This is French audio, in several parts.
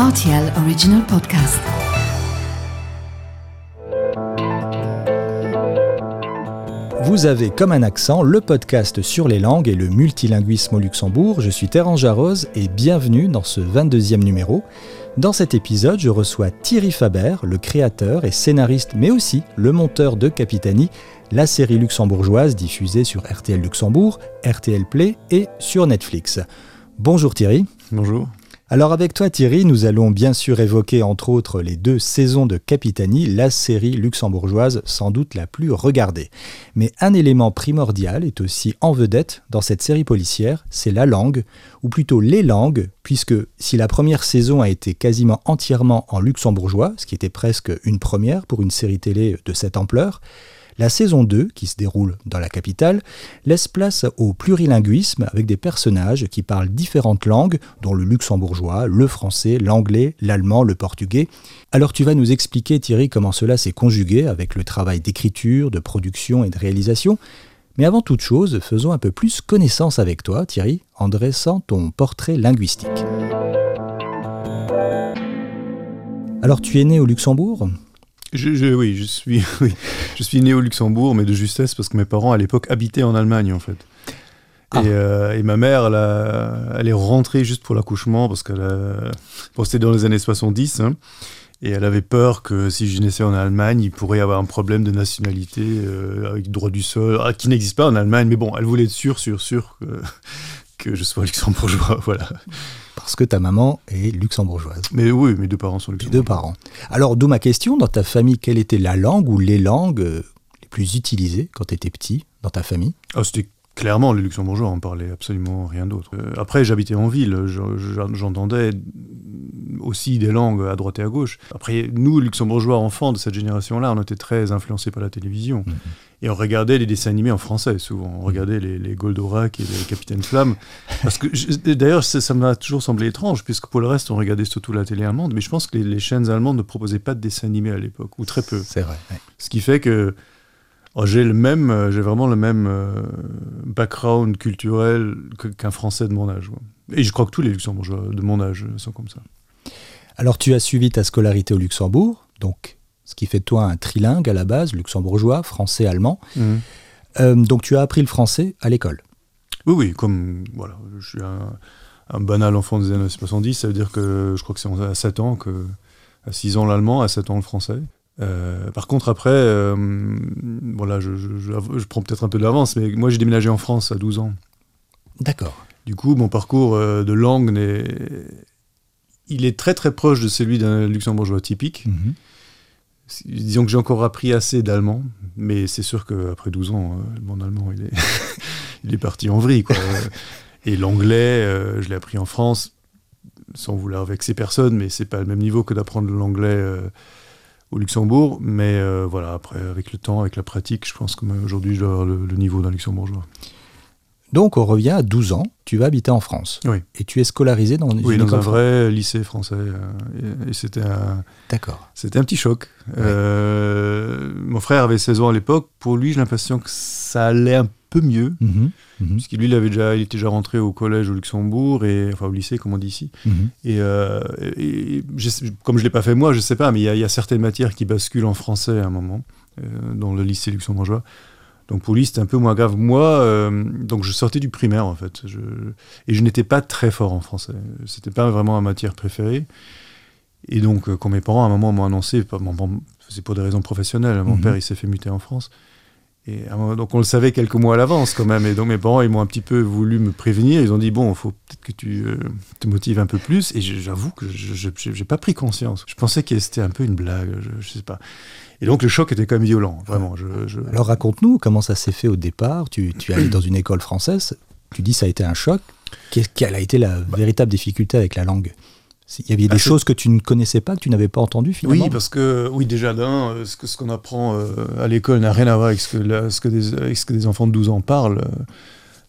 RTL Original Podcast. Vous avez comme un accent le podcast sur les langues et le multilinguisme au Luxembourg. Je suis Terence Jarose et bienvenue dans ce 22e numéro. Dans cet épisode, je reçois Thierry Faber, le créateur et scénariste, mais aussi le monteur de Capitani, la série luxembourgeoise diffusée sur RTL Luxembourg, RTL Play et sur Netflix. Bonjour Thierry. Bonjour. Alors avec toi Thierry, nous allons bien sûr évoquer entre autres les deux saisons de Capitani, la série luxembourgeoise sans doute la plus regardée. Mais un élément primordial est aussi en vedette dans cette série policière, c'est la langue, ou plutôt les langues, puisque si la première saison a été quasiment entièrement en luxembourgeois, ce qui était presque une première pour une série télé de cette ampleur, la saison 2, qui se déroule dans la capitale, laisse place au plurilinguisme avec des personnages qui parlent différentes langues, dont le luxembourgeois, le français, l'anglais, l'allemand, le portugais. Alors tu vas nous expliquer Thierry comment cela s'est conjugué avec le travail d'écriture, de production et de réalisation. Mais avant toute chose, faisons un peu plus connaissance avec toi, Thierry, en dressant ton portrait linguistique. Alors tu es né au Luxembourg? Je, oui, je suis, je suis né au Luxembourg, mais de justesse parce que mes parents à l'époque habitaient en Allemagne en fait. Ah. Euh, et, ma mère, elle, elle, est rentrée juste pour l'accouchement parce qu'elle bon, c'était dans les années 70. Hein, et elle avait peur que si je naissais en Allemagne, il pourrait y avoir un problème de nationalité euh, avec droit du sol, ah, qui n'existe pas en Allemagne. Mais bon, elle voulait être sûre, sûre, sûre que, que je sois luxembourgeois. Voilà parce que ta maman est luxembourgeoise. Mais oui, mes deux parents sont luxembourgeois. deux parents. Alors, d'où ma question, dans ta famille, quelle était la langue ou les langues euh, les plus utilisées quand tu étais petit dans ta famille? Ah, C'était clairement les luxembourgeois, on parlait absolument rien d'autre. Euh, après, j'habitais en ville, j'entendais aussi des langues à droite et à gauche. Après, nous, luxembourgeois enfants de cette génération-là, on était très influencés par la télévision. Mhm. Et on regardait les dessins animés en français, souvent. On regardait les, les Goldorak et les Capitaine Flamme. Parce que, d'ailleurs, ça m'a toujours semblé étrange, puisque pour le reste, on regardait surtout la télé allemande. Mais je pense que les, chaînes allemandes ne proposaient pas de dessins animés à l'époque, ou très peu. C'est vrai. Ce qui fait que oh, j'ai le même, euh, j'ai vraiment le même euh, background culturel qu'un Français de mon âge. Et je crois que tous les Luxembourgeois de mon âge sont comme ça. Alors, tu as suivi ta scolarité au Luxembourg, donc ce qui fait de toi un trilingue à la base, luxembourgeois, français, allemand. Mhm. Euh, donc tu as appris le français à l'école. Oui, oui, comme voilà, je suis un, banal enfant des années 70, ça veut dire que je crois que c'est à 7 ans, que, à 6 ans l'allemand, à 7 ans le français. Euh, par contre, après, euh, voilà, je, je, prends peut-être un peu d'avance, mais moi j'ai déménagé en France à 12 ans. D'accord. Du coup, mon parcours de langue, il est très très proche de celui d'un luxembourgeois typique. Mhm disons que j'ai encore appris assez d'allemand, mais c'est sûr qu'après 12 ans, euh, mon allemand, il est, il est parti en vrille. Quoi. Et l'anglais, euh, je l'ai appris en France, sans vouloir vexer personne, mais c'est pas le même niveau que d'apprendre l'anglais euh, au Luxembourg. Mais voilà, après, avec le temps, avec la pratique, je pense qu'aujourd'hui, je dois avoir le, le niveau d'un luxembourgeois. Donc on revient à 12 ans, tu vas habiter en France. Oui. Et tu es scolarisé dans une Oui, dans un vrai lycée français. Euh, et, c'était un... D'accord. C'était un petit choc. Euh, mon frère avait 16 ans à l'époque. Pour lui, j'ai l'impression que ça allait un peu mieux. Mm Puisqu'il lui, il, avait déjà, il était déjà rentré au collège au Luxembourg, et, enfin au lycée, comme on dit ici. Mhm. Euh, et, comme je ne l'ai pas fait moi, je ne sais pas, mais il y, a certaines matières qui basculent en français à un moment, dans le lycée luxembourgeois. Donc pour lui, c'était un peu moins grave. Moi, euh, donc je sortais du primaire en fait, et je n'étais pas très fort en français. C'était pas vraiment ma matière préférée. Et donc, euh, quand mes parents à un moment m'ont annoncé, c'est pour des raisons professionnelles, mon mhm. père il s'est fait muter en France. Et donc on le savait quelques mois à l'avance quand même. Et donc mes parents ils m'ont un petit peu voulu me prévenir. Ils ont dit bon, il faut peut-être que tu euh, te motives un peu plus. Et j'avoue que je n'ai pas pris conscience. Je pensais que c'était un peu une blague. Je, ne sais pas. Et donc le choc était quand même violent, vraiment. Alors raconte-nous comment ça s'est fait au départ. Tu, tu es allé dans une école française, tu dis ça a été un choc. Quelle a été la bah. véritable difficulté avec la langue? Il y avait des ah, choses que tu ne connaissais pas, que tu n'avais pas entendues finalement Oui, parce que, oui, déjà d'un, euh, ce qu'on ce apprend euh, à l'école n'a rien à voir avec ce, que, ce que des, ce que des enfants de 12 ans parlent.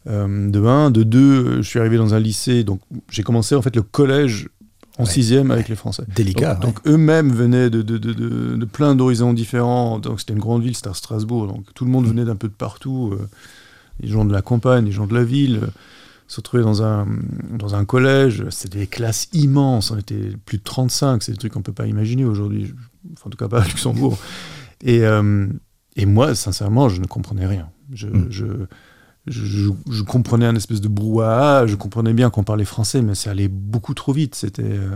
Euh, de un. De deux, je suis arrivé dans un lycée, donc j'ai commencé en fait le collège en sixième avec les Français. Délicat. Donc, eux-mêmes venaient de, de, de, de plein d'horizons différents. Donc c'était une grande ville, c'était à Strasbourg. Donc tout le monde venait d'un peu de partout. Euh, les gens de la campagne, les gens de la ville. Se retrouver dans un, dans un collège, c'était des classes immenses, on était plus de 35, c'est des trucs qu'on ne peut pas imaginer aujourd'hui, en tout cas pas à Luxembourg. Et, euh, et moi, sincèrement, je ne comprenais rien. Je, mm. je, je, comprenais un espèce de brouhaha, je comprenais bien qu'on parlait français, mais ça allait beaucoup trop vite. C'était. Euh,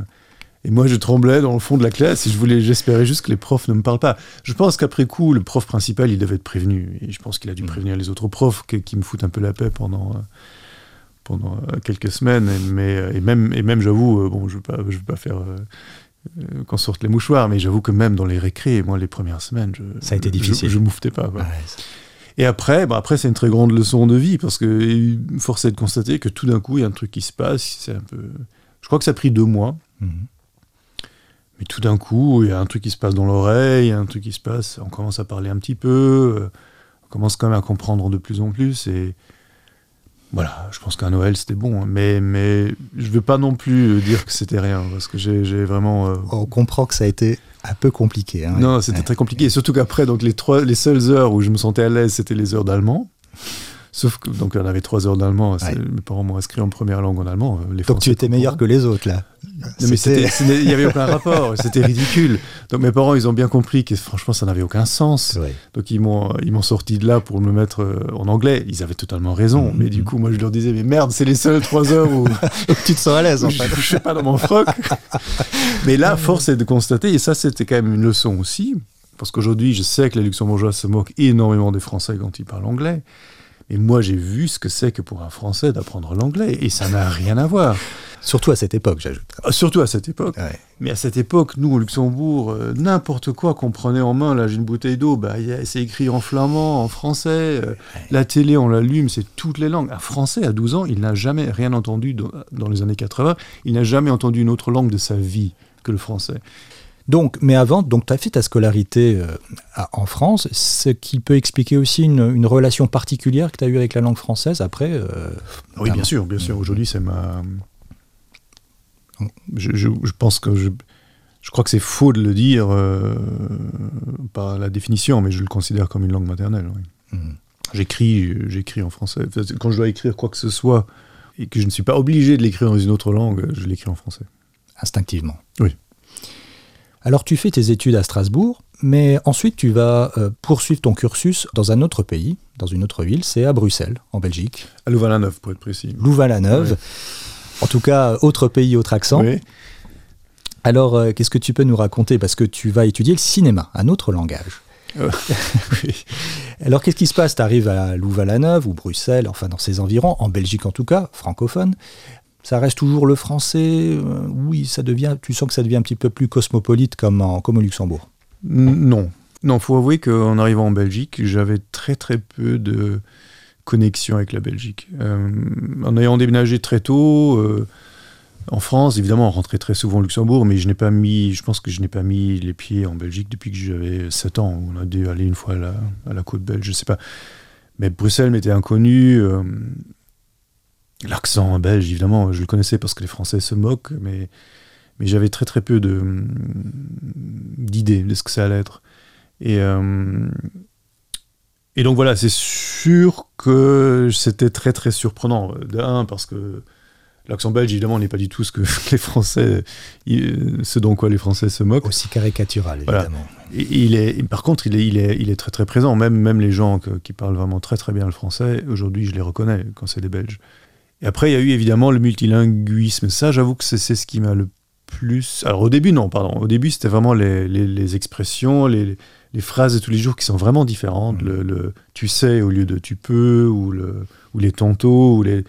et moi, je tremblais dans le fond de la classe et je voulais, j'espérais juste que les profs ne me parlent pas. Je pense qu'après coup, le prof principal, il devait être prévenu. Et je pense qu'il a dû mm. prévenir les autres profs qui me foutent un peu la paix pendant, euh, pendant euh, quelques semaines. Et, mais, et même, et même j'avoue, euh, bon, je ne veux, pas, je veux pas faire euh, qu'on sorte les mouchoirs, mais j'avoue que même dans les récrés, moi, les premières semaines, je, ça a été difficile. Je, je pas. et après, bah après c'est une très grande leçon de vie parce que force est de constater que tout d'un coup, il y a un truc qui se passe. C'est un peu. Je crois que ça a pris deux mois. Mhm. Mais tout d'un coup, il y a un truc qui se passe dans l'oreille, un truc qui se passe. On commence à parler un petit peu. On commence quand même à comprendre de plus en plus. Et, voilà, je pense qu'un Noël c'était bon, hein. mais, mais je ne veux pas non plus euh, dire que c'était rien, parce que j'ai vraiment. Euh, On comprend que ça a été un peu compliqué. Hein, non, c'était très compliqué, et surtout qu'après, donc les, trois, les seules heures où je me sentais à l'aise, c'était les heures d'allemand. Sauf que, donc, on avait trois heures d'allemand. Mes parents m'ont inscrit en première langue en allemand. Les donc, tu étais meilleur que les autres, là. Non, mais il n'y avait aucun rapport. C'était ridicule. Donc, mes parents, ils ont bien compris que, franchement, ça n'avait aucun sens. Donc, ils m'ont, ils m'ont sorti de là pour me mettre euh, en anglais. Ils avaient totalement raison. Mm-hmm. Mais du coup, moi, je leur disais, mais merde, c'est les seules trois heures où. tu te sens à l'aise, en fait. Je ne suis pas dans mon froc. mais là, force est de constater, et ça, c'était quand même une leçon aussi. Parce qu'aujourd'hui, je sais que les luxembourgeois se moquent énormément des Français quand ils parlent anglais. Et moi, j'ai vu ce que c'est que pour un Français d'apprendre l'anglais, et ça n'a rien à voir. Surtout à cette époque, j'ajoute. Ah, surtout à cette époque. Mais à cette époque, nous, au Luxembourg, euh, n'importe quoi qu'on prenait en main, là, j'ai une bouteille d'eau, bah, c'est écrit en flamand, en français. Euh, la télé, on l'allume, c'est toutes les langues. Un Français, à 12 ans, il n'a jamais rien entendu dans, dans les années 80. Il n'a jamais entendu une autre langue de sa vie que le français. Donc, mais avant, donc tu as fait ta scolarité euh, en France, ce qui peut expliquer aussi une, relation particulière que tu as eue avec la langue française après. Euh, oui, bien sûr, bien sûr. Aujourd'hui, c'est ma. Je, pense que je, je crois que c'est faux de le dire euh, par la définition, mais je le considère comme une langue maternelle. Mmh. J'écris, j'écris en français. Quand je dois écrire quoi que ce soit et que je ne suis pas obligé de l'écrire dans une autre langue, je l'écris en français. Instinctivement. Oui. Alors tu fais tes études à Strasbourg, mais ensuite tu vas euh, poursuivre ton cursus dans un autre pays, dans une autre ville, c'est à Bruxelles, en Belgique. À Louvain-la-Neuve, pour être précis. Louvain-la-Neuve. En tout cas, autre pays, autre accent. Oui. Alors, euh, qu'est-ce que tu peux nous raconter? Parce que tu vas étudier le cinéma, un autre langage. Euh, Alors, qu'est-ce qui se passe? Tu arrives à Louvain-la-Neuve ou Bruxelles, enfin dans ces environs, en Belgique en tout cas, francophone ça reste toujours le français euh, Oui, ça devient, tu sens que ça devient un petit peu plus cosmopolite comme, en, comme au Luxembourg Non. Non, faut avouer qu'en arrivant en Belgique, j'avais très très peu de connexion avec la Belgique. Euh, en ayant déménagé très tôt, euh, en France, évidemment, on rentrait très souvent au Luxembourg, mais je n'ai pas mis, je pense que je n'ai pas mis les pieds en Belgique depuis que j'avais 7 ans. On a dû aller une fois à la, à la côte belge, je sais pas. Mais Bruxelles m'était inconnu. L'accent belge, évidemment, je le connaissais parce que les Français se moquent, mais, mais j'avais très très peu d'idées de, ce que ça allait être. Et, euh, et donc voilà, c'est sûr que c'était très très surprenant. D'un, parce que l'accent belge, évidemment, n'est pas du tout ce que les Français, ce dont quoi les Français se moquent. Aussi caricatural, évidemment. il est, par contre, il est, il, est, il est très très présent. Même, même les gens qui parlent vraiment très très bien le français, aujourd'hui, je les reconnais quand c'est des Belges. Et après, il y a eu évidemment le multilinguisme. Ça, j'avoue que c'est ce qui m'a le plus. Alors au début, non, pardon. Au début, c'était vraiment les, les, expressions, les, les, phrases de tous les jours qui sont vraiment différentes. Mmh. Le, le, tu sais au lieu de tu peux, ou, le, ou les tantôt, ou les.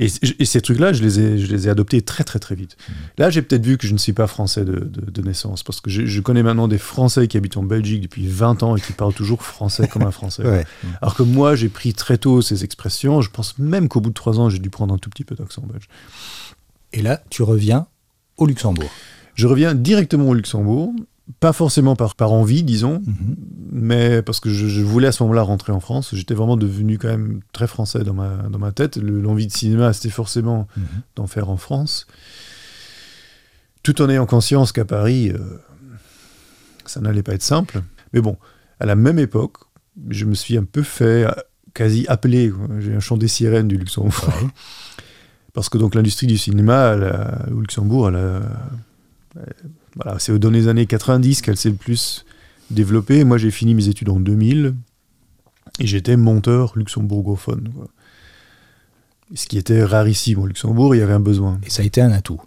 Et, ces trucs-là, je les, ai, je les ai adoptés très très très vite. Mmh. Là, j'ai peut-être vu que je ne suis pas français de, de, naissance, parce que je, connais maintenant des Français qui habitent en Belgique depuis 20 ans et qui parlent toujours français comme un Français. Alors que moi, j'ai pris très tôt ces expressions. Je pense même qu'au bout de 3 ans, j'ai dû prendre un tout petit peu d'accent belge. Et là, tu reviens au Luxembourg. Je reviens directement au Luxembourg pas forcément par, par envie, disons, mhm. mais parce que je, voulais à ce moment-là rentrer en France. J'étais vraiment devenu quand même très français dans ma, dans ma tête. L'envie de cinéma, c'était forcément mhm. d'en faire en France. Tout en ayant conscience qu'à Paris, euh, ça n'allait pas être simple. Mais bon, à la même époque, je me suis un peu fait quasi appeler. J'ai un chant des sirènes du Luxembourg. Parce que donc l'industrie du cinéma au Luxembourg, voilà, c'est dans les années 90 qu'elle s'est le plus développée. Moi, j'ai fini mes études en 2000 et j'étais monteur luxembourgophone. Ce qui était rarissime au Luxembourg, il y avait un besoin. Et ça a été un atout.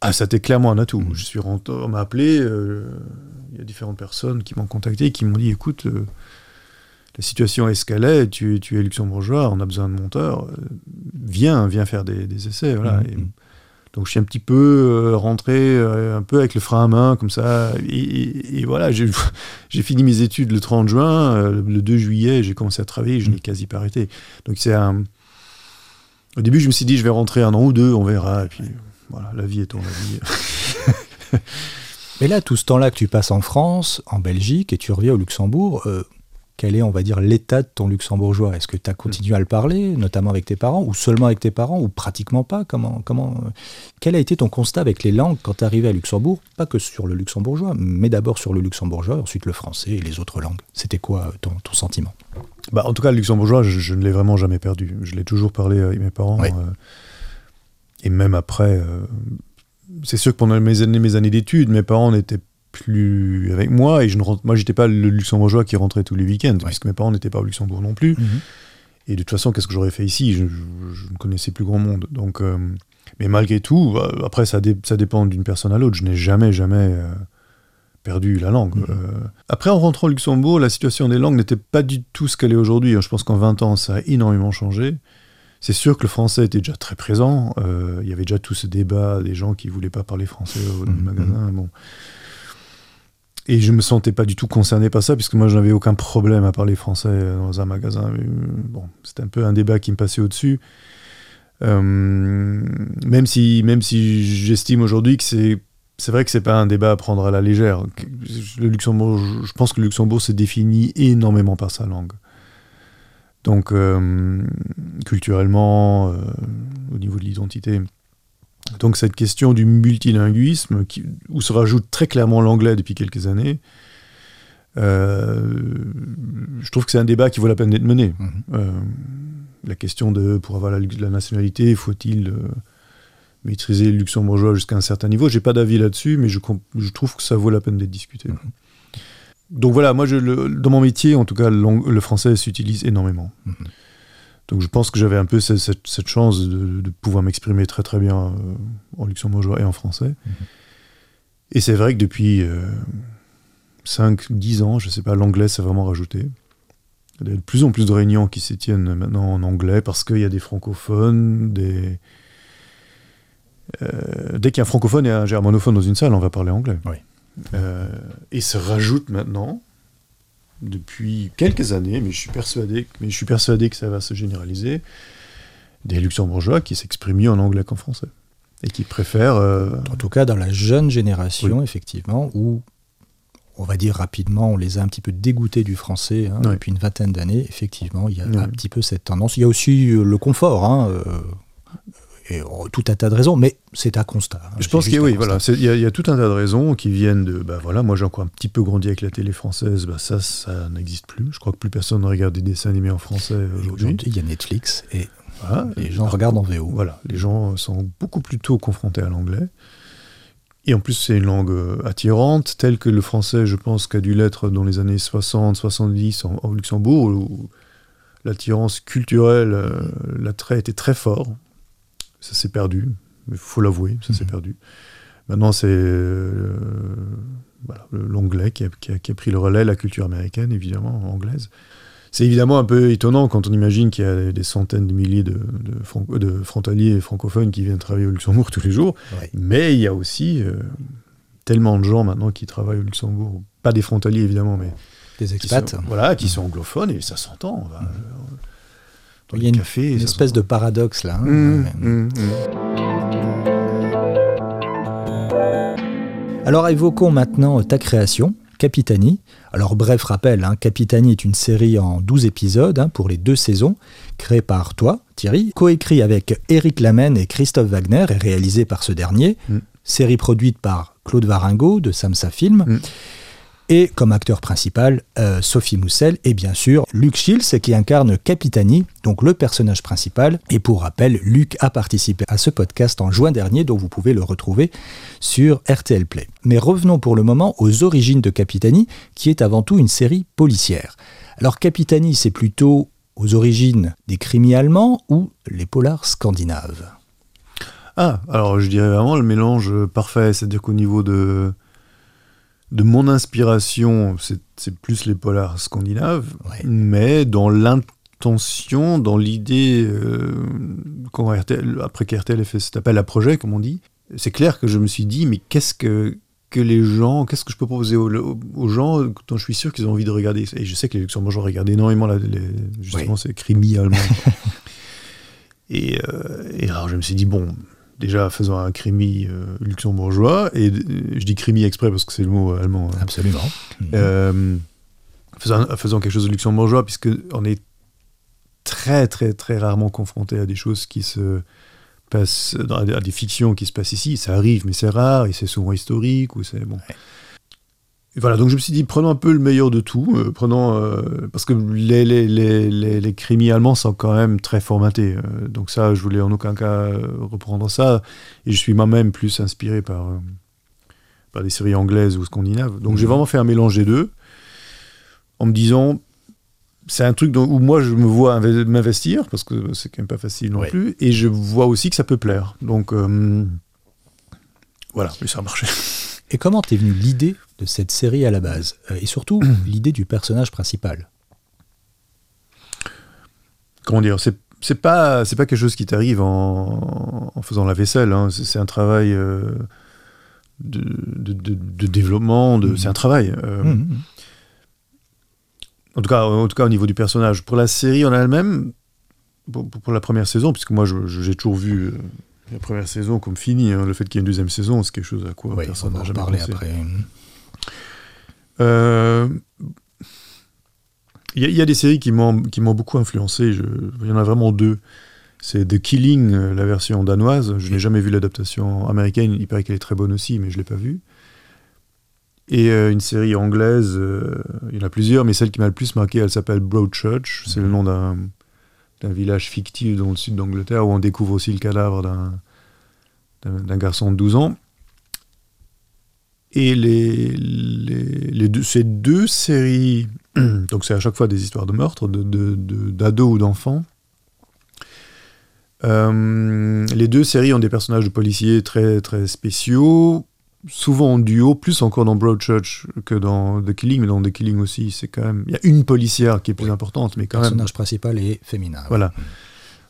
Ah, ça a été clairement un atout. Mmh. Je suis rentré, on m'a appelé, euh, il y a différentes personnes qui m'ont contacté et qui m'ont dit écoute, euh, la situation escalait, tu, tu es luxembourgeois, on a besoin de monteurs, euh, viens, viens faire des, essais. Voilà. Mmh. Donc je suis un petit peu rentré un peu avec le frein à main, comme ça. Et, voilà, j'ai fini mes études le 30 juin. le 2 juillet, j'ai commencé à travailler, je n'ai mmh. quasi pas arrêté. Donc c'est un. Au début, je me suis dit, je vais rentrer un an ou deux, on verra. Et puis voilà, la vie est la vie. Mais là, tout ce temps-là que tu passes en France, en Belgique, et tu reviens au Luxembourg, euh, quel est, on va dire, l'état de ton luxembourgeois? Est-ce que tu as continué à le parler, notamment avec tes parents, ou seulement avec tes parents, ou pratiquement pas? Comment, comment, euh, Quel a été ton constat avec les langues quand tu es arrivé à Luxembourg? Pas que sur le luxembourgeois, mais d'abord sur le luxembourgeois, ensuite le français et les autres langues. C'était quoi ton, ton sentiment? Bah, En tout cas, le luxembourgeois, je, ne l'ai vraiment jamais perdu. Je l'ai toujours parlé avec mes parents. Euh, et même après, euh, c'est sûr que pendant mes années, mes années d'études, mes parents n'étaient plus avec moi et je ne moi j'étais pas le luxembourgeois qui rentrait tous les week-ends puisque mes parents n'étaient pas au Luxembourg non plus mhm. et de toute façon qu'est-ce que j'aurais fait ici? Je, ne connaissais plus grand monde donc euh, mais malgré tout bah, après ça, ça dépend d'une personne à l'autre je n'ai jamais jamais euh, perdu la langue mhm. après en rentrant au Luxembourg la situation des langues n'était pas du tout ce qu'elle est aujourd'hui je pense qu'en 20 ans ça a énormément changé c'est sûr que le français était déjà très présent. Euh, il y avait déjà tout ce débat des gens qui voulaient pas parler français les mhm. magasins. Bon. Et je me sentais pas du tout concerné par ça, puisque moi, je n'avais aucun problème à parler français dans un magasin. Euh, bon, c'était un peu un débat qui me passait au-dessus. Euh, même si, même si j'estime aujourd'hui que c'est c'est vrai que c'est pas un débat à prendre à la légère. Le Luxembourg, je pense que le Luxembourg se définit énormément par sa langue. Donc, euh, culturellement, euh, au niveau de l'identité. Donc, cette question du multilinguisme, où se rajoute très clairement l'anglais depuis quelques années, euh, je trouve que c'est un débat qui vaut la peine d'être mené. Mhm. la question de, pour avoir la, la nationalité, faut-il maîtriser le luxembourgeois jusqu'à un certain niveau? J'ai pas d'avis là-dessus, mais je, je, trouve que ça vaut la peine d'être discuté. Mhm donc voilà, moi, je, dans mon métier, en tout cas, le, français s'utilise énormément. Mhm. Donc je pense que j'avais un peu cette, chance de, pouvoir m'exprimer très très bien euh, en luxembourgeois et en français. Mhm. Et c'est vrai que depuis 5-10 euh, ans, je ne sais pas, l'anglais s'est vraiment rajouté. Il y a de plus en plus de réunions qui se tiennent maintenant en anglais parce qu'il y a des francophones, des... Euh, dès qu'il y a un francophone et un germanophone dans une salle, on va parler anglais. Oui. Euh, et se rajoute maintenant, depuis quelques années, mais je suis persuadé, mais je suis persuadé que ça va se généraliser, des luxembourgeois qui s'expriment mieux en anglais qu'en français. Et qui préfèrent... Euh, en tout cas, dans la jeune génération, effectivement, où on va dire rapidement, on les a un petit peu dégoûtés du français hein, depuis une vingtaine d'années. Effectivement, il y a un petit peu cette tendance. Il y a aussi euh, le confort. Hein, et oh, tout un tas de raisons, mais c'est un constat. Hein, je pense qu'il oui, voilà, il y, a tout un tas de raisons qui viennent de, bah voilà, moi j'ai encore un petit peu grandi avec la télé française, bah ça, ça n'existe plus. Je crois que plus personne ne regarde des dessins animés en français aujourd'hui. il y a Netflix et les gens regardent en VO. Voilà, les gens sont beaucoup plus tôt confrontés à l'anglais. Et en plus, c'est une langue euh, attirante, telle que le français, je pense, qu'a dû l'être dans les années 60, 70 au Luxembourg, où l'attirance culturelle, euh, l'attrait était très fort. Ça s'est perdu, il faut l'avouer, ça s'est mhm. perdu. Maintenant, c'est euh, l'anglais qui a, pris le relais, la culture américaine, évidemment, anglaise. C'est évidemment un peu étonnant quand on imagine qu'il y a des centaines de milliers de, de, frontaliers francophones qui viennent travailler au Luxembourg tous les jours. Mais il y a aussi euh, tellement de gens maintenant qui travaillent au Luxembourg. Pas des frontaliers, évidemment, mais. Des expats. voilà, qui sont anglophones et ça s'entend. Il y a une, espèce de paradoxe là. Hein. Mmh, mmh, mmh. Alors évoquons maintenant ta création, Capitani. Alors bref rappel, hein, Capitani est une série en 12 épisodes hein, pour les deux saisons, créée par toi, Thierry, coécrit avec Eric Lamen et Christophe Wagner et réalisée par ce dernier. Série produite par Claude Varingo de Samsa Film. Et comme acteur principal, euh, Sophie Moussel et bien sûr Luc Shields qui incarne Capitani, donc le personnage principal. Et pour rappel, Luc a participé à ce podcast en juin dernier, donc vous pouvez le retrouver sur RTL Play. Mais revenons pour le moment aux origines de Capitani, qui est avant tout une série policière. Alors Capitani, c'est plutôt aux origines des crimis allemands ou les polars scandinaves? Ah, alors je dirais vraiment le mélange parfait, c'est-à-dire qu'au niveau de, de mon inspiration, c'est plus les polars scandinaves, mais dans l'intention, dans l'idée, euh, après qu'RTL ait fait cet appel à projet, comme on dit, c'est clair que je me suis dit, mais qu'est-ce que que les gens, qu'est-ce que je peux proposer aux, gens dont je suis sûr qu'ils ont envie de regarder? Et je sais que les Luxembourgeois regardent énormément la, les, justement ces crimis allemands. et, euh, et, alors je me suis dit, bon, déjà faisons un crimi euh, luxembourgeois, et je dis crimi exprès parce que c'est le mot allemand. Hein. Absolument. Euh, faisons, quelque chose de luxembourgeois, puisque on est très très très rarement confronté à des choses qui se passe dans des fictions qui se passent ici, ça arrive, mais c'est rare, et c'est souvent historique, ou c'est bon. Voilà, donc je me suis dit, prenons un peu le meilleur de tout, euh, prenons, euh, parce que les, les, les, les, crimis allemands sont quand même très formatés, euh, donc ça, je voulais en aucun cas reprendre ça, et je suis moi-même plus inspiré par, par des séries anglaises ou scandinaves. Donc j'ai mhm. vraiment fait un mélange des deux, en me disant, c'est un truc où moi je me vois m'investir parce que c'est quand même pas facile non plus et je vois aussi que ça peut plaire donc voilà mais ça a marché et comment t'es venu l'idée de cette série à la base euh, et surtout l'idée du personnage principal? Comment dire c'est c'est pas c'est pas quelque chose qui t'arrive en, en, faisant la vaisselle hein. c'est un travail euh, de, de, développement de, c'est un travail mmh, mmh. En tout, cas, en tout cas, au niveau du personnage. Pour la série en elle-même, pour, la première saison, puisque moi j'ai toujours vu euh, la première saison comme finie, hein, le fait qu'il y ait une deuxième saison, c'est quelque chose à quoi personne n'a jamais parlé après. Euh, il y, a des séries qui m'ont beaucoup influencé. Il y en a vraiment deux. C'est The Killing, euh, la version danoise. Je n'ai jamais vu l'adaptation américaine. Il paraît qu'elle est très bonne aussi, mais je ne l'ai pas vue. Et euh, une série anglaise, euh, il y en a plusieurs, mais celle qui m'a le plus marqué, elle s'appelle Broadchurch. C'est le nom d'un, village fictif dans le sud d'Angleterre où on découvre aussi le cadavre d'un, garçon de 12 ans. Et les, deux, ces deux séries, donc c'est à chaque fois des histoires de meurtre, de, d'ados ou d'enfants. Euh, les deux séries ont des personnages de policiers très, très spéciaux, souvent en duo, plus encore dans Broadchurch que dans The Killing, mais dans The Killing aussi, c'est quand même. Il y a une policière qui est plus importante, mais quand même. Le personnage principal est féminin. Voilà.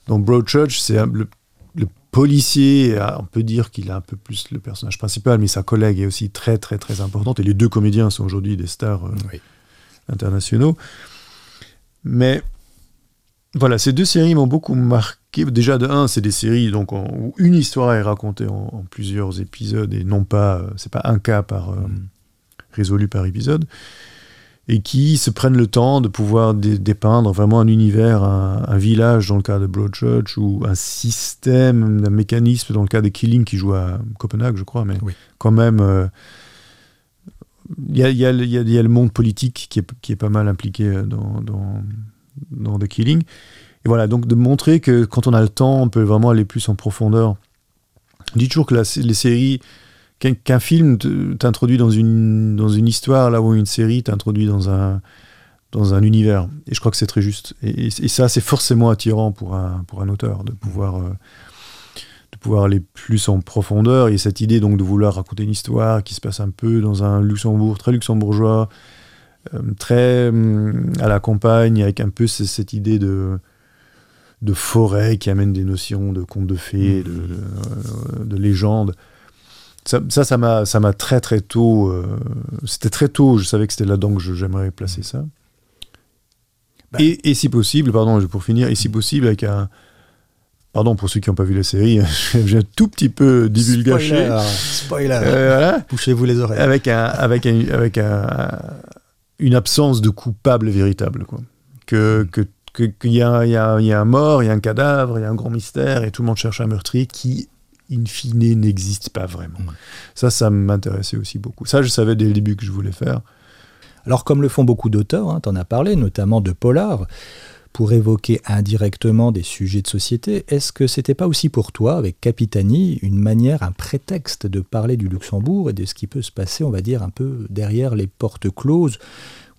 Dans Broadchurch, c'est le, policier, on peut dire qu'il est un peu plus le personnage principal, mais sa collègue est aussi très, très, très importante. Et les deux comédiens sont aujourd'hui des stars euh, internationaux. Mais voilà, ces deux séries m'ont beaucoup marqué. Déjà, de un, c'est des séries donc, où une histoire est racontée en, plusieurs épisodes et non pas, euh, c'est pas un cas par, euh, résolu par épisode, et qui se prennent le temps de pouvoir dépeindre vraiment un univers, un, village dans le cas de Broadchurch, ou un système, un mécanisme dans le cas de Killing qui joue à Copenhague, je crois, mais quand même. il y, a, le monde politique qui est, qui est pas mal impliqué dans, dans dans The Killing. Et voilà, donc de montrer que quand on a le temps, on peut vraiment aller plus en profondeur. On dit toujours que les séries, qu'un film t'introduit dans une, dans une histoire, là où une série t'introduit dans un, dans un univers. Et je crois que c'est très juste. Et, ça, c'est forcément attirant pour un, pour un auteur, de pouvoir, euh, de pouvoir aller plus en profondeur. Et cette idée donc de vouloir raconter une histoire qui se passe un peu dans un Luxembourg très luxembourgeois, très hum, à la campagne, avec un peu cette idée de, de forêt qui amène des notions de contes de fées, de, de, de légendes. Ça, ça m'a, ça très très tôt. Euh, c'était très tôt. Je savais que c'était là-dedans que j'aimerais placer ça. Bah. Et, et, si possible, pardon, pour finir, et si possible avec un. Pardon pour ceux qui n'ont pas vu la série, j'ai un tout petit peu divulgaché. Spoiler, spoiler. Euh, vous les oreilles. Avec un, avec un, avec un, une absence de coupable véritable. Quoi. Que, que qu'il y, y, y, a un mort, il y a un cadavre, il y a un grand mystère, et tout le monde cherche un meurtrier qui, in fine, n'existe pas vraiment. Mm. Ça, ça m'intéressait aussi beaucoup. Ça, je savais dès le début que je voulais faire. Alors comme le font beaucoup d'auteurs, hein, tu en as parlé, notamment de Polar, pour évoquer indirectement des sujets de société, est-ce que c'était pas aussi pour toi, avec Capitani, une manière, un prétexte de parler du Luxembourg et de ce qui peut se passer, on va dire, un peu derrière les portes closes,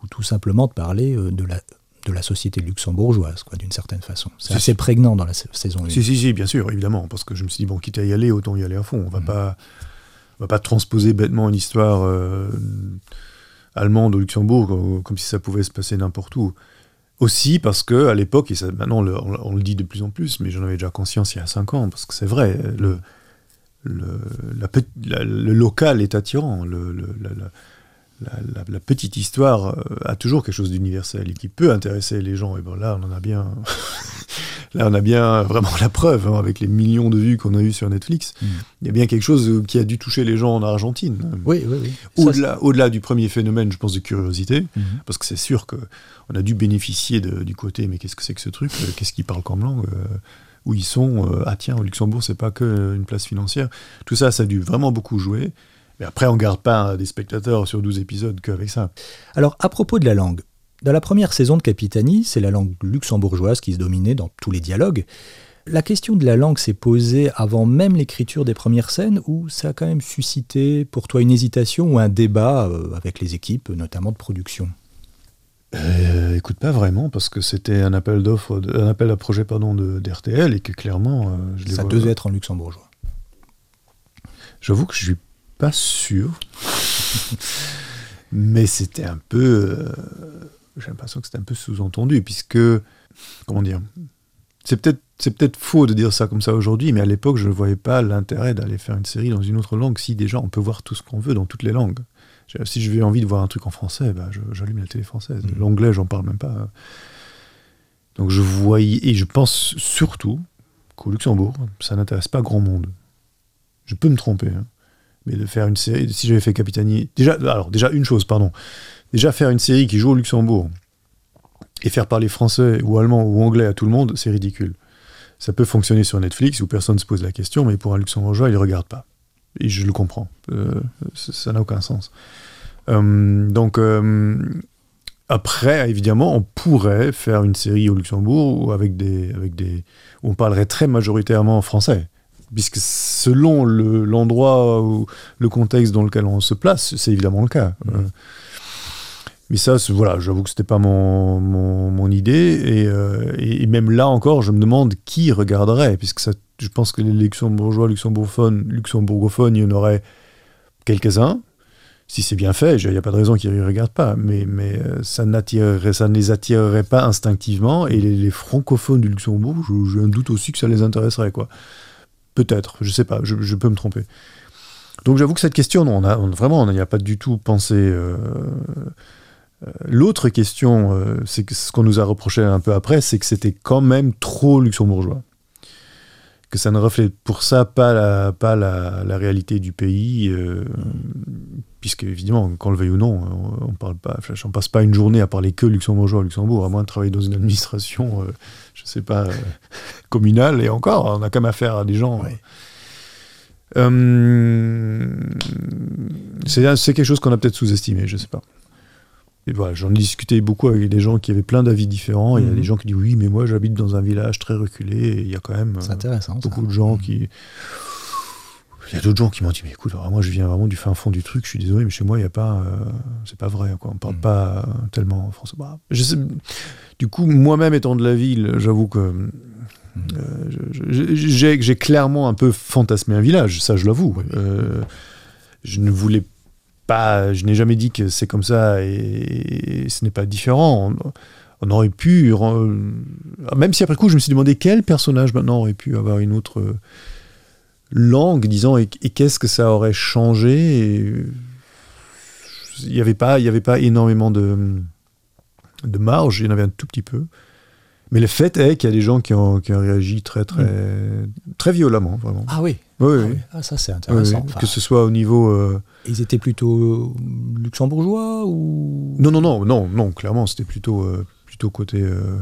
ou tout simplement de parler euh, de la, de la société luxembourgeoise, quoi, d'une certaine façon? C'est assez prégnant dans la saison 1. Si, si, si, bien sûr, évidemment, parce que je me suis dit, bon, quitte à y aller, autant y aller à fond. On va mm. pas on va pas transposer bêtement une histoire euh, allemande au Luxembourg comme si ça pouvait se passer n'importe où. Aussi parce que à l'époque, et ça, maintenant on, le dit de plus en plus, mais j'en avais déjà conscience il y a cinq ans, parce que c'est vrai, le, le, local est attirant. Le, petite histoire euh, a toujours quelque chose d'universel et qui peut intéresser les gens. Et bon, là, on en a bien, là, on a bien vraiment la preuve hein, avec les millions de vues qu'on a eues sur Netflix. Mm. Il y a bien quelque chose qui a dû toucher les gens en Argentine. Oui, oui, oui. Au-delà, au-delà du premier phénomène, je pense, de curiosité, mm-hmm. parce que c'est sûr que on a dû bénéficier du côté, mais qu'est-ce que c'est que ce truc euh, Qu'est-ce qu'ils parlent comme langue euh, Où ils sont Ah tiens, au Luxembourg, c'est pas que une place financière. Tout ça, ça a dû vraiment beaucoup jouer. Mais après, on ne garde pas des spectateurs sur 12 épisodes qu'avec ça. Alors, à propos de la langue, dans la première saison de Capitani, c'est la langue luxembourgeoise qui se dominait dans tous les dialogues. La question de la langue s'est posée avant même l'écriture des premières scènes ou ça a quand même suscité pour toi une hésitation ou un débat euh, avec les équipes, notamment de production? Euh, écoute, pas vraiment, parce que c'était un appel d'offres, un appel à projet pardon d'RTL et que clairement, euh, je ça devait être en luxembourgeois. J'avoue que je suis pas sûr. Mais c'était un peu. Euh, j'ai l'impression que c'était un peu sous-entendu, puisque. Comment dire C'est peut-être. C'est peut-être faux de dire ça comme ça aujourd'hui, mais à l'époque, je ne voyais pas l'intérêt d'aller faire une série dans une autre langue si déjà on peut voir tout ce qu'on veut dans toutes les langues. Si j'ai envie de voir un truc en français, bah, j'allume la télé française. Mmh. L'anglais, j'en parle même pas. Donc je voyais, et je pense surtout qu'au Luxembourg, ça n'intéresse pas grand monde. Je peux me tromper, hein mais de faire une série, si j'avais fait Capitani, déjà, alors déjà une chose, pardon, déjà faire une série qui joue au Luxembourg et faire parler français ou allemand ou anglais à tout le monde, c'est ridicule. Ça peut fonctionner sur Netflix où personne ne se pose la question, mais pour un luxembourgeois, il ne regarde pas. Et je le comprends. Euh, ça n'a aucun sens. Euh, donc, euh, après, évidemment, on pourrait faire une série au Luxembourg avec des, avec des, où on parlerait très majoritairement français puisque selon l'endroit ou le contexte dans lequel on se place, c'est évidemment le cas. Mmh. Euh, mais ça, voilà, j'avoue que c'était pas mon, mon, idée. Euh, et, et, même là encore, je me demande qui regarderait, puisque ça, je pense que les luxembourgeois, luxembourgophones, luxembourgophones, il y en aurait quelques-uns. Si c'est bien fait, il n'y a pas de raison qu'ils ne regardent pas. Mais, mais euh, ça, ça ne les attirerait pas instinctivement. Et les, francophones du Luxembourg, j'ai un doute aussi que ça les intéresserait. quoi. Peut-être, je sais pas, je, peux me tromper. Donc j'avoue que cette question, on a, vraiment, on n'y a pas du tout pensé. Euh, euh, l'autre question, euh, c'est ce qu'on nous a reproché un peu après, c'est que c'était quand même trop luxembourgeois. Que ça ne reflète pour ça pas la, pas la, réalité du pays, puisque évidemment, qu'on le veuille ou non, on, parle pas, on passe pas une journée à parler que luxembourgeois au Luxembourg, à moins de travailler dans une administration je sais pas, euh, communal, et encore, on a quand même affaire à des gens. Euh, c'est quelque chose qu'on a peut-être sous-estimé, je sais pas. Et voilà, j'en ai discuté beaucoup avec des gens qui avaient plein d'avis différents. Il y a mhm. des gens qui disent oui, mais moi j'habite dans un village très reculé. Et il y a quand même euh, beaucoup de gens mhm. qui. Il y a d'autres gens qui m'ont dit mais écoute, moi je viens vraiment du fin fond du truc. Je suis désolé, mais chez moi il y a pas, c'est pas vrai. Quoi. On parle mhm. pas tellement français. Bah, je sais, du coup, moi-même étant de la ville, j'avoue que euh, j'ai clairement un peu fantasmé un village, ça je l'avoue. Euh, je ne voulais pas, je n'ai jamais dit que c'est comme ça et, ce n'est pas différent. On, aurait pu, même si après coup je me suis demandé quel personnage maintenant aurait pu avoir une autre langue, disons, et, qu'est-ce que ça aurait changé. Il n'y avait pas, il y avait pas énormément de de marge, il y en avait un tout petit peu. Mais le fait est qu'il y a des gens qui ont, qui ont réagi très, très, mm. très violemment, vraiment. Ah oui Oui, oui. Ah, ça, c'est intéressant. que ce soit au niveau. Euh, Ils étaient plutôt luxembourgeois ou? Non, non, non, non, non clairement, c'était plutôt, euh, plutôt côté. Euh,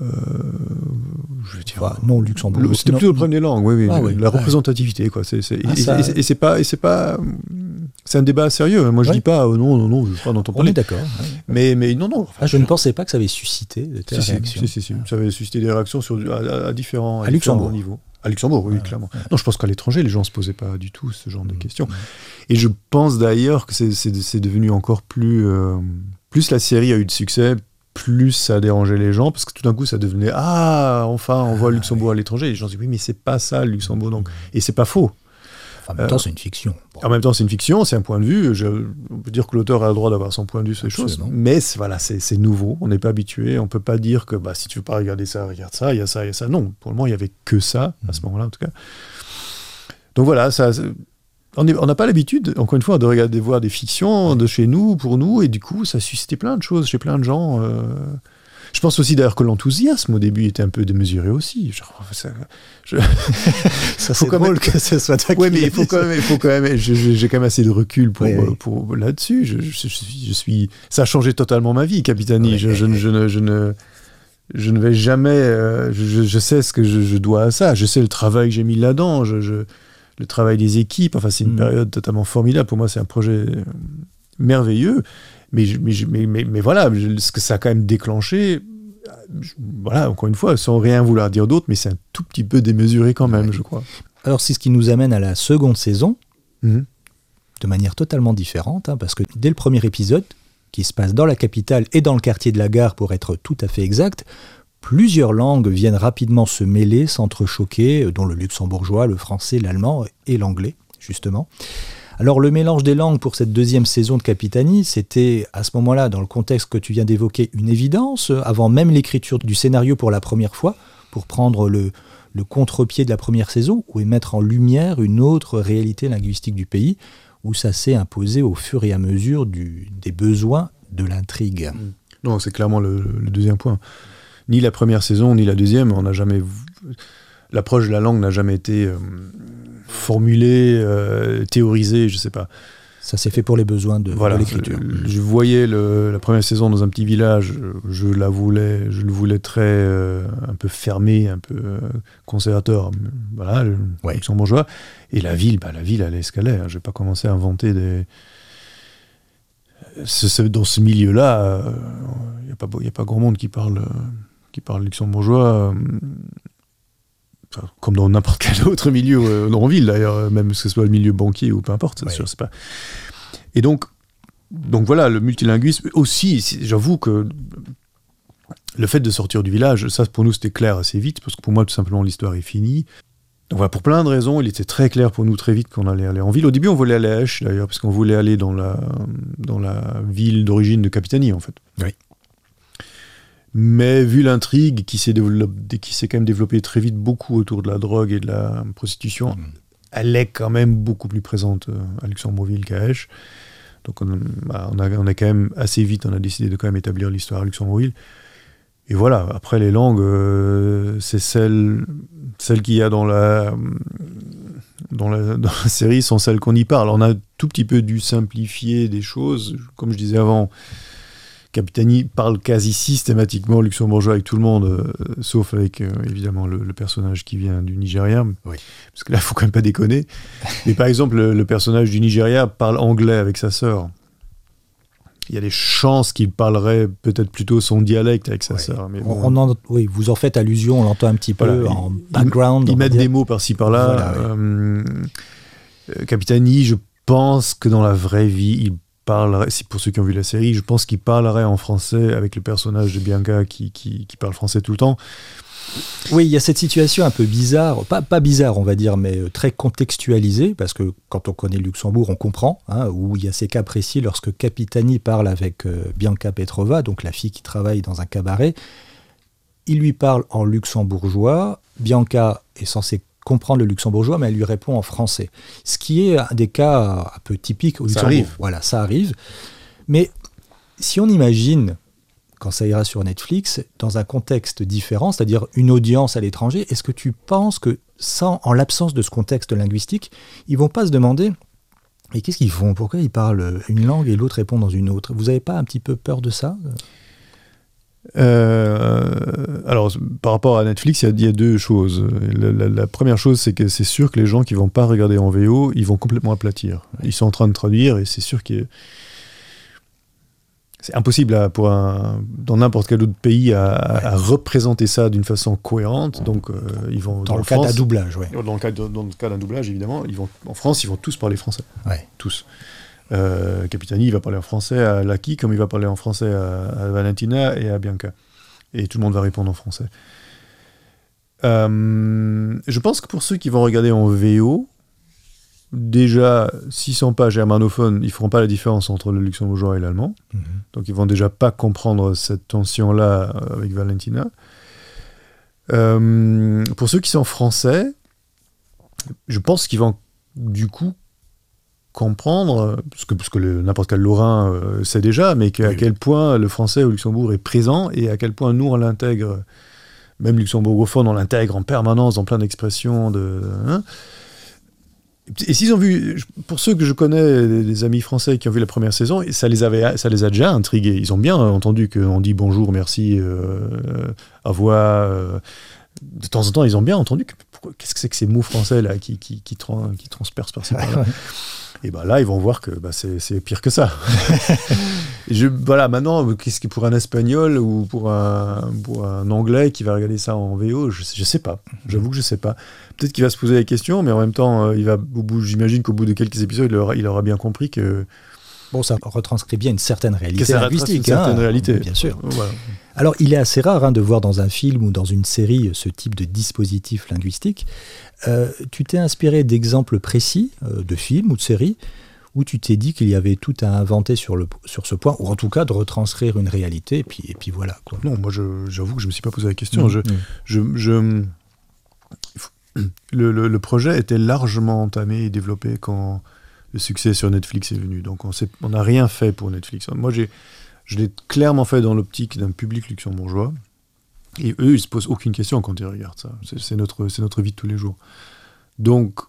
je vais dire. non, luxembourgeois. C'était plutôt le premier langue, oui, oui. Ah la représentativité, quoi. C'est, ah, et, c'est pas. Et c'est pas c'est un débat sérieux. Hein. Moi, je dis pas oh non, non, non, je ne veux pas entendre parler. On est d'accord. Mais, mais non, non. Ah, je ne pensais pas que ça avait suscité des réactions. Si, si, si, Ça avait suscité des réactions sur, à, différents, à différents niveaux. À Luxembourg, oui, clairement. Non, je pense qu'à l'étranger, les gens ne se posaient pas du tout ce genre de mmh. questions. Et je pense d'ailleurs que c'est devenu encore plus. Euh, plus la série a eu de succès, plus ça a dérangé les gens, parce que tout d'un coup, ça devenait Ah, enfin, on voit ah, Luxembourg à l'étranger. Et les gens disent Oui, mais c'est pas ça, Luxembourg. Donc. Et c'est pas faux en même temps, c'est une fiction. En même temps, c'est une fiction, c'est un point de vue. Je, on peut dire que l'auteur a le droit d'avoir son point de vue sur les choses. Mais voilà, c'est nouveau, on n'est pas habitué. On peut pas dire que bah, si tu veux pas regarder ça, regarde ça, il y a ça, il y a ça. Non, pour le moment, il y avait que ça, à ce mm. moment-là, en tout cas. Donc voilà, ça, on n'a pas l'habitude, encore une fois, de regarder, voir des fictions de chez nous, pour nous, et du coup, ça suscitait plein de choses chez plein de gens. Euh, je pense aussi d'ailleurs que l'enthousiasme au début était un peu démesuré aussi. Genre, ça, ça c'est drôle que ce soit toi Oui, mais il faut quand même, il faut quand même j'ai quand même assez de recul pour, pour là-dessus. Je, je, suis, ça a changé totalement ma vie, Capitani. je, je, ne, je ne, je ne vais jamais. Euh, je, sais ce que je, dois à ça. Je sais le travail que j'ai mis là-dedans. Je, le travail des équipes. Enfin, c'est une mm. période totalement formidable. Pour moi, c'est un projet merveilleux. Mais, mais, mais, mais, voilà, ce que ça a quand même déclenché, voilà, encore une fois, sans rien vouloir dire d'autre, mais c'est un tout petit peu démesuré quand même, je crois. Alors, c'est ce qui nous amène à la seconde saison, mhm. de manière totalement différente, hein, parce que dès le premier épisode, qui se passe dans la capitale et dans le quartier de la gare, pour être tout à fait exact, plusieurs langues viennent rapidement se mêler, s'entrechoquer, dont le luxembourgeois, le français, l'allemand et l'anglais, justement. Alors le mélange des langues pour cette deuxième saison de Capitani, c'était à ce moment-là, dans le contexte que tu viens d'évoquer, une évidence, avant même l'écriture du scénario pour la première fois, pour prendre le, contre-pied de la première saison, ou mettre en lumière une autre réalité linguistique du pays, où ça s'est imposé au fur et à mesure des besoins de l'intrigue. Non, c'est clairement le, deuxième point. Ni la première saison, ni la deuxième, on n'a jamais... L'approche de la langue n'a jamais été... Euh, formulé, euh, théorisé, je sais pas. Ça s'est fait pour les besoins de, l'écriture. Je, voyais la première saison dans un petit village, je la voulais, je le voulais très euh, un peu fermé, un peu conservateur, voilà, ouais. luxembourgeois. Et la ville, bah, la ville, elle escalait. Hein. Je vais pas commencer à inventer des. dans ce milieu-là, il n'y a, pas, a pas grand monde qui parle, qui parle luxembourgeois comme dans n'importe quel autre milieu euh, en ville d'ailleurs, même que ce soit le milieu banquier ou peu importe, c'est pas. Et donc, donc voilà, le multilinguisme aussi, j'avoue que le fait de sortir du village, ça pour nous c'était clair assez vite, parce que pour moi tout simplement l'histoire est finie. Donc voilà, pour plein de raisons, il était très clair pour nous très vite qu'on allait aller en ville. Au début, on voulait aller à Esch d'ailleurs, parce qu'on voulait aller dans la, dans la ville d'origine de Capitanie en fait. Oui. Mais vu l'intrigue qui s'est quand même développée très vite beaucoup autour de la drogue et de la prostitution, mm. elle est quand même beaucoup plus présente euh, à Luxembourgville qu'à Esch. Donc bah, on, a, on, a, quand même assez vite, on a décidé de quand même établir l'histoire à Luxembourgville. Et voilà, après les langues, euh, c'est celles, celles qu'il y a dans la, dans la, dans la série sont celles qu'on y parle. On a tout petit peu dû simplifier des choses, comme je disais avant. Capitani parle quasi systématiquement luxembourgeois avec tout le monde, euh, sauf avec euh, évidemment le, personnage qui vient du Nigeria. Parce que là, il faut quand même pas déconner. Mais par exemple, le, personnage du Nigeria parle anglais avec sa sœur. Il y a des chances qu'il parlerait peut-être plutôt son dialecte avec sa sœur. Mais oui, vous en faites allusion, on l'entend un petit peu en background. Ils mettent des mots par-ci par-là. Euh, Capitani, je pense que dans la vraie vie, il parlerait, pour ceux qui ont vu la série, je pense qu'il parlerait en français avec le personnage de Bianca qui, qui, parle français tout le temps. Oui, il y a cette situation un peu bizarre, pas, pas bizarre on va dire, mais euh, très contextualisée, parce que quand on connaît Luxembourg, on comprend, hein, où il y a ces cas précis lorsque Capitani parle avec euh, Bianca Petrova, donc la fille qui travaille dans un cabaret, il lui parle en luxembourgeois, Bianca est censée comprendre le luxembourgeois, mais elle lui répond en français. Ce qui est un des cas un peu typiques au Luxembourg. arrive. Voilà, ça arrive. Mais si on imagine, quand ça ira sur Netflix, dans un contexte différent, c'est-à-dire une audience à l'étranger, est-ce que tu penses que, sans, en l'absence de ce contexte linguistique, ils vont pas se demander et qu'est-ce qu'ils font? Pourquoi ils parlent une langue et l'autre répond dans une autre? Vous n'avez pas un petit peu peur de ça? Euh, alors, par rapport à Netflix, il y, a deux choses. La, première chose, c'est que c'est sûr que les gens qui vont pas regarder en VO, ils vont complètement aplatir. Ils sont en train de traduire et c'est sûr que c'est impossible pour un, dans n'importe quel autre pays à, représenter ça d'une façon cohérente. Donc, euh, ils vont dans, le cas d'un doublage, oui. Dans le cas, dans le cas d'un doublage, évidemment, ils vont en France, ils vont tous parler français. Ouais. Tous. Euh, Capitani, il va parler en français à Lucky, comme il va parler en français à, Valentina et à Bianca. Et tout le monde va répondre en français. Euh, je pense que pour ceux qui vont regarder en VO, déjà, s'ils sont pas germanophones, ils feront pas la différence entre le luxembourgeois et l'allemand. Mhm. Donc ils vont déjà pas comprendre cette tension-là avec Valentina. Euh, pour ceux qui sont français, je pense qu'ils vont du coup comprendre, parce que, parce que n'importe quel Lorrain euh, sait déjà, mais à quel point le français au Luxembourg est présent et à quel point nous on l'intègre, même luxembourgophone, on l'intègre en permanence dans plein d'expressions. De, hein. et s'ils ont vu, pour ceux que je connais, des amis français qui ont vu la première saison, ça les, avait, ça les a déjà intrigués. Ils ont bien entendu qu'on dit bonjour, merci, euh, à voix. Euh, de temps en temps, ils ont bien entendu qu'est-ce que c'est que ces mots français là qui, qui, qui, qui transpercent par-ci par-là? Et ben là, ils vont voir que bah, c'est pire que ça. je, voilà, maintenant, qu'est-ce qui pour un espagnol ou pour un, pour un anglais qui va regarder ça en VO, je, je sais pas. J'avoue que je sais pas. Peut-être qu'il va se poser la question, mais en même temps, euh, il va, au bout, j'imagine qu'au bout de quelques épisodes, il aura, il aura bien compris que Bon, ça retranscrit bien une certaine réalité linguistique. Une certaine hein, réalité. Bien sûr. Alors, il est assez rare hein, de voir dans un film ou dans une série ce type de dispositif linguistique. Euh, tu t'es inspiré d'exemples précis euh, de films ou de séries où tu t'es dit qu'il y avait tout à inventer sur, le, sur ce point, ou en tout cas de retranscrire une réalité, et puis, et puis voilà. Quoi. Non, moi j'avoue que je ne me suis pas posé la question. Mmh, mmh. je, je, le, le, projet était largement entamé et développé quand le succès sur Netflix est venu. Donc on n'a rien fait pour Netflix. Moi, je l'ai clairement fait dans l'optique d'un public luxembourgeois. Et eux, ils se posent aucune question quand ils regardent ça. C'est notre, notre vie de tous les jours. Donc,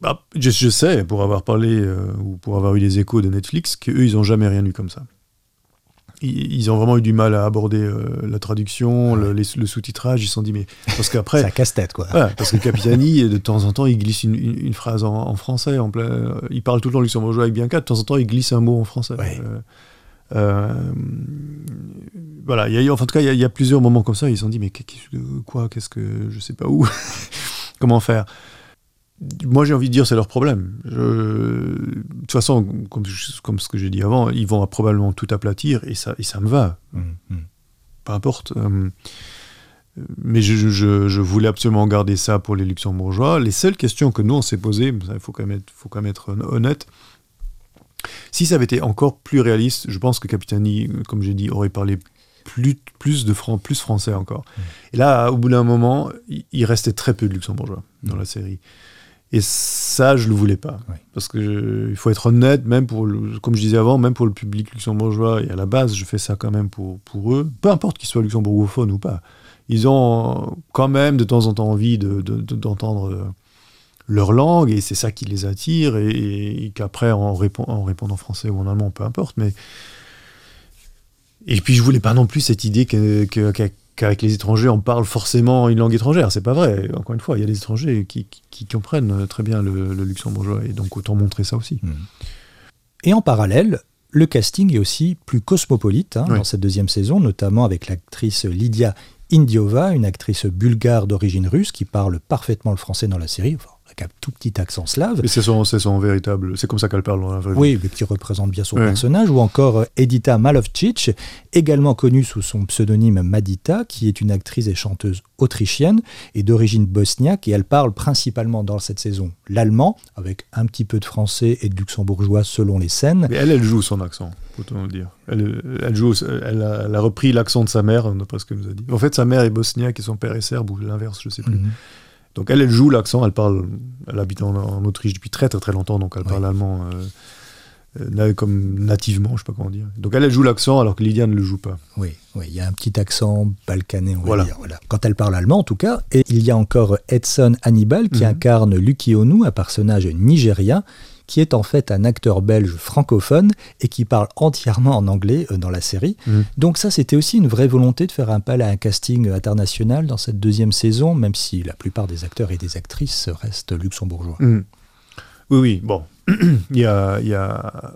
bah, je, sais, pour avoir parlé euh, ou pour avoir eu des échos de Netflix, qu'eux, ils n'ont jamais rien eu comme ça ils ont vraiment eu du mal à aborder euh, la traduction, le, sous-titrage. Ils se sont dit, mais. Parce qu'après. Ça casse-tête, quoi. parce que Capitani, de temps en temps, il glisse une, phrase en, français. En plein, euh, il parle tout le temps luxembourgeois avec Bianca. De temps en temps, il glisse un mot en français. Euh, voilà, y a, en tout cas, il y, a plusieurs moments comme ça. Ils se sont dit, mais quoi Qu'est-ce que. Je sais pas où. Comment faire? Moi, j'ai envie de dire, c'est leur problème. de toute façon, comme, comme ce que j'ai dit avant, ils vont probablement tout aplatir et ça, et ça me va. Mmh, mmh. Peu importe. Euh, mais je, je, voulais absolument garder ça pour les luxembourgeois. Les seules questions que nous, on s'est posées, il faut, quand même être, faut quand même être honnête, si ça avait été encore plus réaliste, je pense que Capitani, comme j'ai dit, aurait parlé plus, plus, de franc, plus français encore. Mmh. Et là, au bout d'un moment, il restait très peu de luxembourgeois dans la série. Et ça, je le voulais pas. Parce que il faut être honnête, même pour, comme je disais avant, même pour le public luxembourgeois, et à la base, je fais ça quand même pour, pour eux, peu importe qu'ils soient luxembourgophones ou pas. Ils ont quand même de temps en temps envie d'entendre de, de, leur langue, et c'est ça qui les attire, et, qu'après, en, répond, en répondant en français ou en allemand, peu importe, mais. Et puis, je voulais pas non plus cette idée que, que, qu'avec les étrangers, on parle forcément une langue étrangère. C'est pas vrai. Encore une fois, il y a des étrangers qui, comprennent très bien le, luxembourgeois, et donc autant montrer ça aussi. Hmm. Et en parallèle, le casting est aussi plus cosmopolite hein, dans cette deuxième saison, notamment avec l'actrice Lydia Indiova, une actrice bulgare d'origine russe qui parle parfaitement le français dans la série avec un tout petit accent slave. Et c'est son, son, véritable, c'est comme ça qu'elle parle dans la vraie vie. Oui, mais qui représente bien son personnage. Ou encore euh, Edita Malovcic, également connue sous son pseudonyme Madita, qui est une actrice et chanteuse autrichienne et d'origine bosniaque. Et elle parle principalement dans cette saison l'allemand, avec un petit peu de français et de luxembourgeois selon les scènes. Mais elle, elle joue son accent, faut le dire. Elle, elle, joue, elle, a, repris l'accent de sa mère, d'après ce qu'elle nous a dit. En fait, sa mère est bosniaque et son père est serbe, ou l'inverse, je sais plus. Mhm. Donc elle, elle joue l'accent, elle parle, elle habite en, Autriche depuis très très très longtemps, donc elle parle allemand euh, euh, comme nativement, je sais pas comment dire. Donc elle, elle joue l'accent alors que Lydia ne le joue pas. Oui, oui, il y a un petit accent balkané, on va dire. Voilà. Quand elle parle allemand, en tout cas. Et il y a encore Edson Hannibal qui mhm. incarne Luki Onu, un personnage nigérien qui est en fait un acteur belge francophone et qui parle entièrement en anglais dans la série. Mm. Donc ça, c'était aussi une vraie volonté de faire un appel à un casting international dans cette deuxième saison, même si la plupart des acteurs et des actrices restent luxembourgeois. Mm. Oui, oui, bon. il, y a, il y a,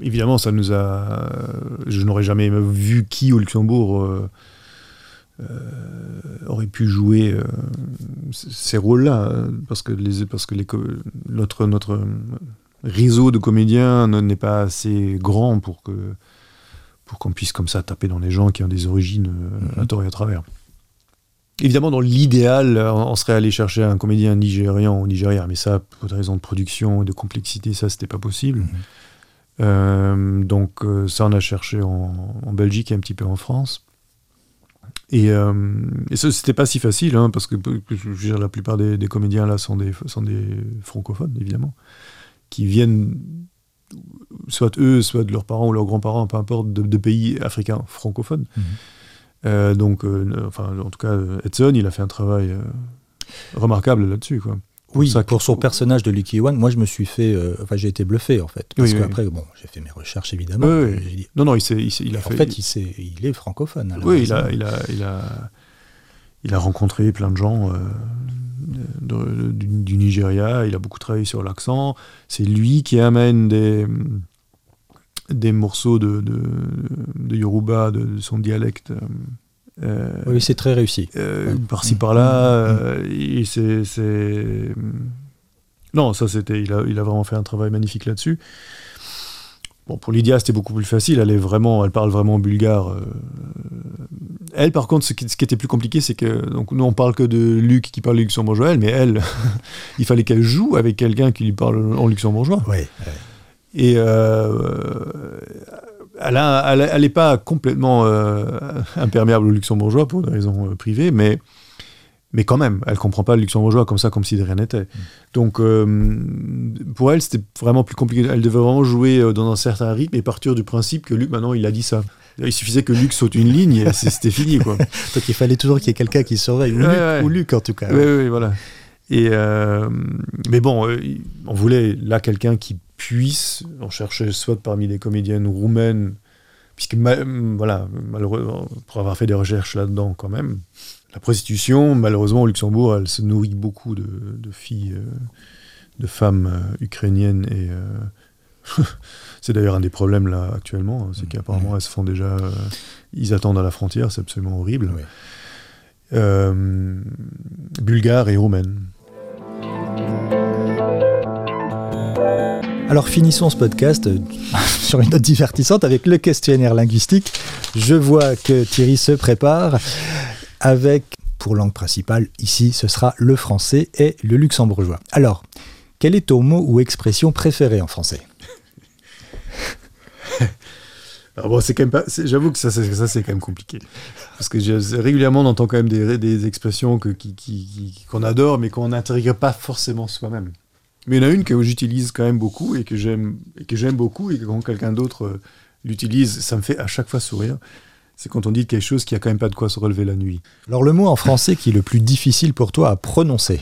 Évidemment, ça nous a. Je n'aurais jamais vu qui au Luxembourg euh, euh, aurait pu jouer euh, ces rôles-là, parce que, les, parce que les, notre, notre réseau de comédiens n'est pas assez grand pour que pour qu'on puisse comme ça taper dans les gens qui ont des origines à tort et à travers. Évidemment, dans l'idéal, on serait allé chercher un comédien nigérian ou nigérien, mais ça, pour des raisons de production et de complexité, ça, c'était pas possible. Mhm. Euh, donc, euh, ça, on a cherché en, Belgique et un petit peu en France. Et, euh, et ça, c'était pas si facile, hein, parce que je la plupart des, comédiens là sont des, sont des francophones, évidemment, qui viennent soit eux, soit de leurs parents ou leurs grands-parents, peu importe, de, pays africains francophones. Mhm. Euh, donc, euh, enfin, en tout cas, Edson, il a fait un travail euh, remarquable là-dessus, quoi. Oui, pour son personnage de Lucky One, moi je me suis fait, enfin j'ai été bluffé en fait, parce qu'après bon, j'ai fait mes recherches évidemment. non non, il, il, a en fait, il, il est francophone. oui, il a, il a, il a, il a rencontré plein de gens du, Nigeria. Il a beaucoup travaillé sur l'accent. C'est lui qui amène des des morceaux de, de, Yoruba, de, son dialecte. Euh, oui, c'est très réussi. Euh, par-ci par-là, mm. euh, c'est. Non, ça c'était. Il a, il a vraiment fait un travail magnifique là-dessus. Bon, pour Lydia, c'était beaucoup plus facile. Elle est vraiment, elle parle vraiment bulgare. Elle, par contre, ce qui, ce qui était plus compliqué, c'est que donc nous on parle que de Luc qui parle luxembourgeois, mais elle, il fallait qu'elle joue avec quelqu'un qui lui parle en luxembourgeois. Oui. Et euh, elle n'est pas complètement euh, imperméable au luxembourgeois pour des raisons euh, privées, mais, mais quand même, elle ne comprend pas le luxembourgeois comme ça, comme si de rien n'était. Mm. Donc, pour elle, c'était vraiment plus compliqué. Elle devait vraiment jouer dans un certain rythme et partir du principe que Luc, maintenant, il a dit ça. Il suffisait que Luc saute une ligne et c'était fini. Quoi. Donc, il fallait toujours qu'il y ait quelqu'un qui surveille, ou, Luc, en tout cas. Oui, oui, voilà. Et, mais bon, on voulait là quelqu'un qui puisse, on cherchait soit parmi les comédiennes roumaines, puisque voilà, malheureusement, pour avoir fait des recherches là-dedans quand même, la prostitution, malheureusement au Luxembourg, elle se nourrit beaucoup de, filles, euh, de femmes euh, ukrainiennes et euh, c'est d'ailleurs un des problèmes là actuellement, hein, c'est mmh. qu'apparemment elles se font déjà, ils attendent à la frontière, c'est absolument horrible. bulgares et roumaines. Alors finissons ce podcast euh, sur une note divertissante avec le questionnaire linguistique. Je vois que Thierry se prépare avec, pour langue principale, ici ce sera le français et le luxembourgeois. Alors, quel est ton mot ou expression préférée en français? Bon, c'est quand même pas. J'avoue que ça, ça c'est quand même compliqué, parce que régulièrement on entend quand même des, des expressions qu'on adore, mais qu'on n'intègre pas forcément soi-même. Mais il y en a une que j'utilise quand même beaucoup et que j'aime et que j'aime beaucoup et que quand quelqu'un d'autre euh, l'utilise, ça me fait à chaque fois sourire. C'est quand on dit quelque chose qui a quand même pas de quoi se relever la nuit. Alors le mot en français qui est le plus difficile pour toi à prononcer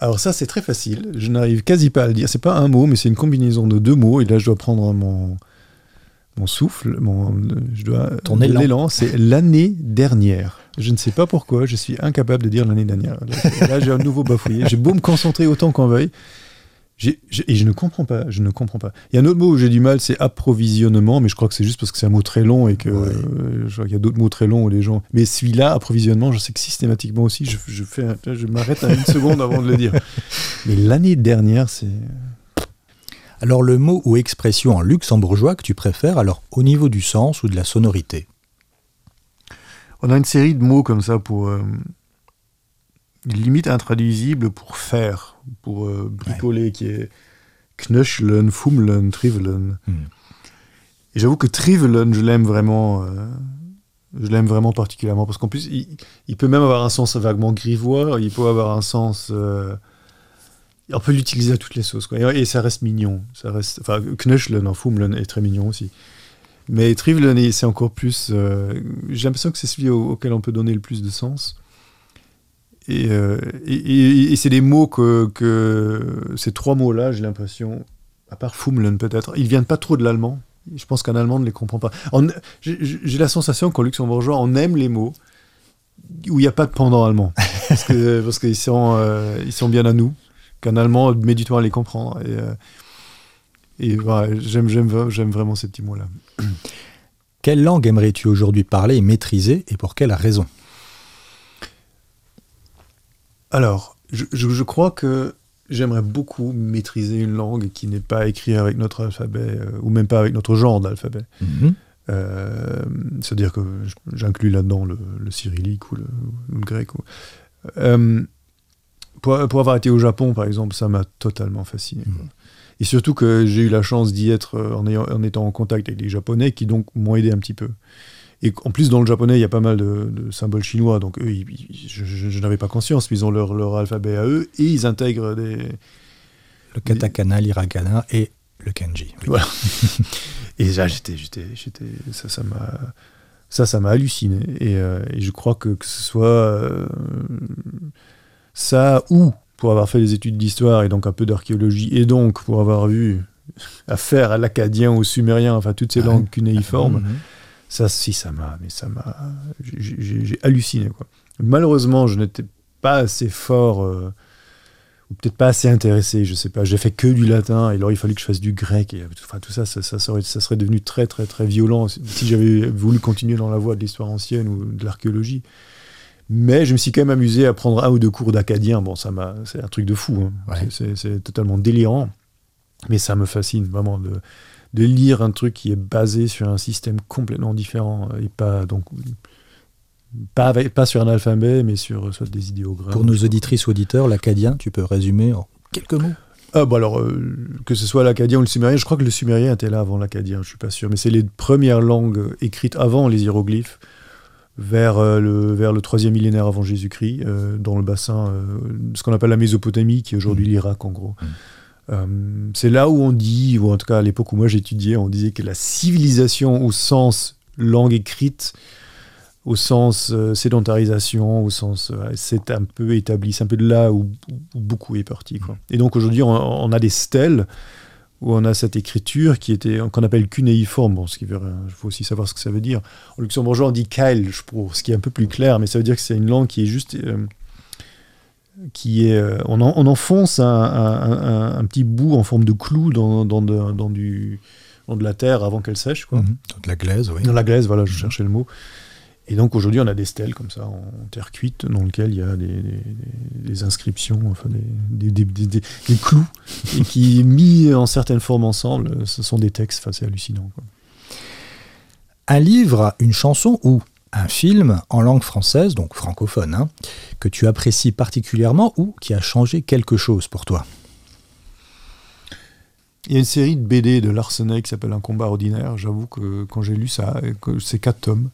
alors ça c'est très facile, je n'arrive quasi pas à le dire. C'est pas un mot, mais c'est une combinaison de deux mots. Et là je dois prendre mon, mon souffle, mon, je dois tourner l'élan. C'est l'année dernière. Je ne sais pas pourquoi, je suis incapable de dire l'année dernière. Là, j'ai un nouveau bafouillé. J'ai beau me concentrer autant qu'on veuille. et je ne comprends pas, je ne comprends pas. Il y a un autre mot où j'ai du mal, c'est approvisionnement, mais je crois que c'est juste parce que c'est un mot très long et que euh, il y a d'autres mots très longs où les gens. Mais celui-là, approvisionnement, je sais que systématiquement aussi, je, je fais, je m'arrête à une seconde avant de le dire. Mais l'année dernière, c'est. Alors le mot ou expression en luxembourgeois que tu préfères, alors au niveau du sens ou de la sonorité? On a une série de mots comme ça pour. Euh, limite intraduisibles pour faire, pour euh, bricoler, qui est knöcheln, fumlen, trivelen. Hmm. Et j'avoue que trivelen, je l'aime vraiment. Euh, je l'aime vraiment particulièrement parce qu'en plus, il, peut même avoir un sens vaguement grivois, il peut avoir un sens. on peut l'utiliser à toutes les sauces. Et, ça reste mignon. Ça reste, enfin, knöcheln en fumlen est très mignon aussi. Mais Trivelen, c'est encore plus. Euh, j'ai l'impression que c'est celui auquel on peut donner le plus de sens. Et, et, c'est des mots que, que ces trois mots-là, j'ai l'impression, à part Fumlen peut-être, ils viennent pas trop de l'allemand. Je pense qu'un Allemand ne les comprend pas. J'ai la sensation qu'en luxembourgeois, on aime les mots où il n'y a pas de pendant allemand. parce qu'ils parce sont, euh, ils sont bien à nous, qu'un Allemand met du temps à les comprendre. Et, euh, et j'aime vraiment ces petits mots-là. Quelle langue aimerais-tu aujourd'hui parler et maîtriser, et pour quelle raison? Alors, je, je, crois que j'aimerais beaucoup maîtriser une langue qui n'est pas écrite avec notre alphabet, euh, ou même pas avec notre genre d'alphabet. Mhm. Euh, c'est-à-dire que j'inclus là-dedans le, cyrillique ou le, grec. Euh, pour, avoir été au Japon, par exemple, ça m'a totalement fasciné. Mhm. Et surtout que j'ai eu la chance d'y être en, en, étant en contact avec les Japonais qui donc m'ont aidé un petit peu. Et en plus, dans le japonais, il y a pas mal de, symboles chinois, donc eux, je, n'avais pas conscience, mais ils ont leur, leur, alphabet à eux et ils intègrent des. Le katakana, l'hiragana et le kanji. Voilà. et là, j'étais, j'étais, j'étais, ça, ça m'a, ça, ça m'a halluciné. Et, euh, et, je crois que que ce soit euh, ça ou pour avoir fait des études d'histoire et donc un peu d'archéologie et donc pour avoir vu affaire à l'acadien, au sumérien, enfin toutes ces ah langues cunéiformes. Mhm. Ça, si, ça m'a, mais ça m'a, j'ai halluciné quoi. Malheureusement, je n'étais pas assez fort, euh, ou peut-être pas assez intéressé, je sais pas. J'ai fait que du latin, et alors il fallait que je fasse du grec, et enfin tout ça, ça, serait, ça serait devenu très très très violent si j'avais voulu continuer dans la voie de l'histoire ancienne ou de l'archéologie. Mais je me suis quand même amusé à prendre un ou deux cours d'acadien. Bon, ça m'a, c'est un truc de fou. Hein. C'est totalement délirant, mais ça me fascine vraiment de de lire un truc qui est basé sur un système complètement différent et pas donc pas, pas sur un alphabet, mais sur soit des idéogrammes. Pour nos auditrices ou auditeurs, l'acadien, tu peux résumer en quelques mots? Ah, bah alors, euh, que ce soit l'acadien ou le sumérien, je crois que le sumérien était là avant l'acadien, je suis pas sûr, mais c'est les premières langues écrites avant les hiéroglyphes, vers, euh, le, vers le 3 millénaire avant Jésus-Christ, euh, dans le bassin, ce qu'on appelle la Mésopotamie, qui est aujourd'hui mmh. l'Irak en gros. Mmh. Euh, c'est là où on dit, ou en tout cas à l'époque où moi j'étudiais, on disait que la civilisation au sens langue écrite, au sens euh, sédentarisation, au sens euh, c'est un peu établi, c'est un peu de là où, beaucoup est parti. Quoi. Et donc aujourd'hui on, a des stèles où on a cette écriture qui était qu'on appelle cunéiforme, bon, ce qui veut, il faut aussi savoir ce que ça veut dire. En luxembourgeois on dit kail, je trouve, ce qui est un peu plus clair, mais ça veut dire que c'est une langue qui est juste qui est, euh, on, enfonce un, petit bout en forme de clou dans, dans, du, de la terre avant qu'elle sèche. Quoi. Mhm. de la glaise, oui. Dans la glaise, voilà, je cherchais le mot. Et donc aujourd'hui, on a des stèles comme ça, en terre cuite, dans lesquelles il y a des, inscriptions, enfin des, des, clous, qui, mis en certaines formes ensemble, ce sont des textes, enfin, c'est hallucinant. Un livre, une chanson ou un film en langue française, donc francophone, hein, que tu apprécies particulièrement ou qui a changé quelque chose pour toi? Il y a une série de BD de Larsenet qui s'appelle Un combat ordinaire. J'avoue que quand j'ai lu ça, c'est quatre tomes.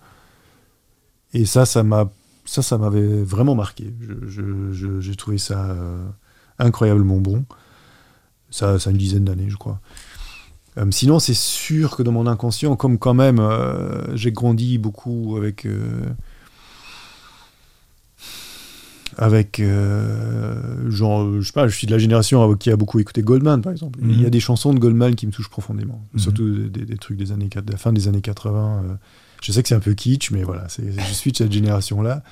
Et ça, ça m'a ça, ça m'avait vraiment marqué. J'ai trouvé ça euh, incroyablement bon. Ça, ça a une dizaine d'années, je crois. Euh, sinon, c'est sûr que dans mon inconscient, comme quand même euh, j'ai grandi beaucoup avec. Euh, avec. genre, je sais pas, je suis de la génération qui a beaucoup écouté Goldman, par exemple. Il y a mhm. des chansons de Goldman qui me touchent profondément. Mhm. Surtout des, trucs des années, de la fin des années 80. Je sais que c'est un peu kitsch, mais voilà, je suis de cette génération-là.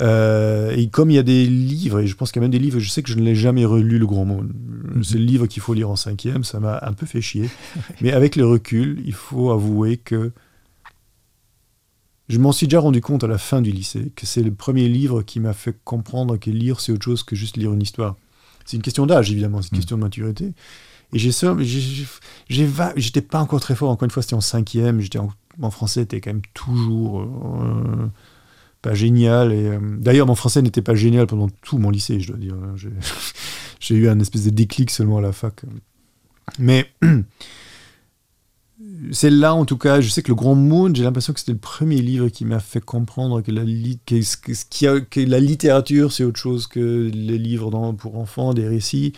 Euh, et comme il y a des livres, et je pense qu'il y a même des livres, je sais que je ne l'ai jamais relu, Le Grand Monde. Mhm. C'est le livre qu'il faut lire en cinquième, ça m'a un peu fait chier. Mais avec le recul, il faut avouer que je m'en suis déjà rendu compte à la fin du lycée, que c'est le premier livre qui m'a fait comprendre que lire, c'est autre chose que juste lire une histoire. C'est une question d'âge, évidemment, c'est une mhm. question de maturité. Et j'ai j'étais pas encore très fort, encore une fois, c'était en cinquième, j'étais en, en, français, c'était quand même toujours... Euh, pas génial. Euh, d'ailleurs, mon français n'était pas génial pendant tout mon lycée, je dois dire. Hein. J'ai eu un espèce de déclic seulement à la fac. Mais c'est là, en tout cas, je sais que le Grand Monde, j'ai l'impression que c'était le premier livre qui m'a fait comprendre que la, littérature, c'est autre chose que les livres pour enfants, des récits.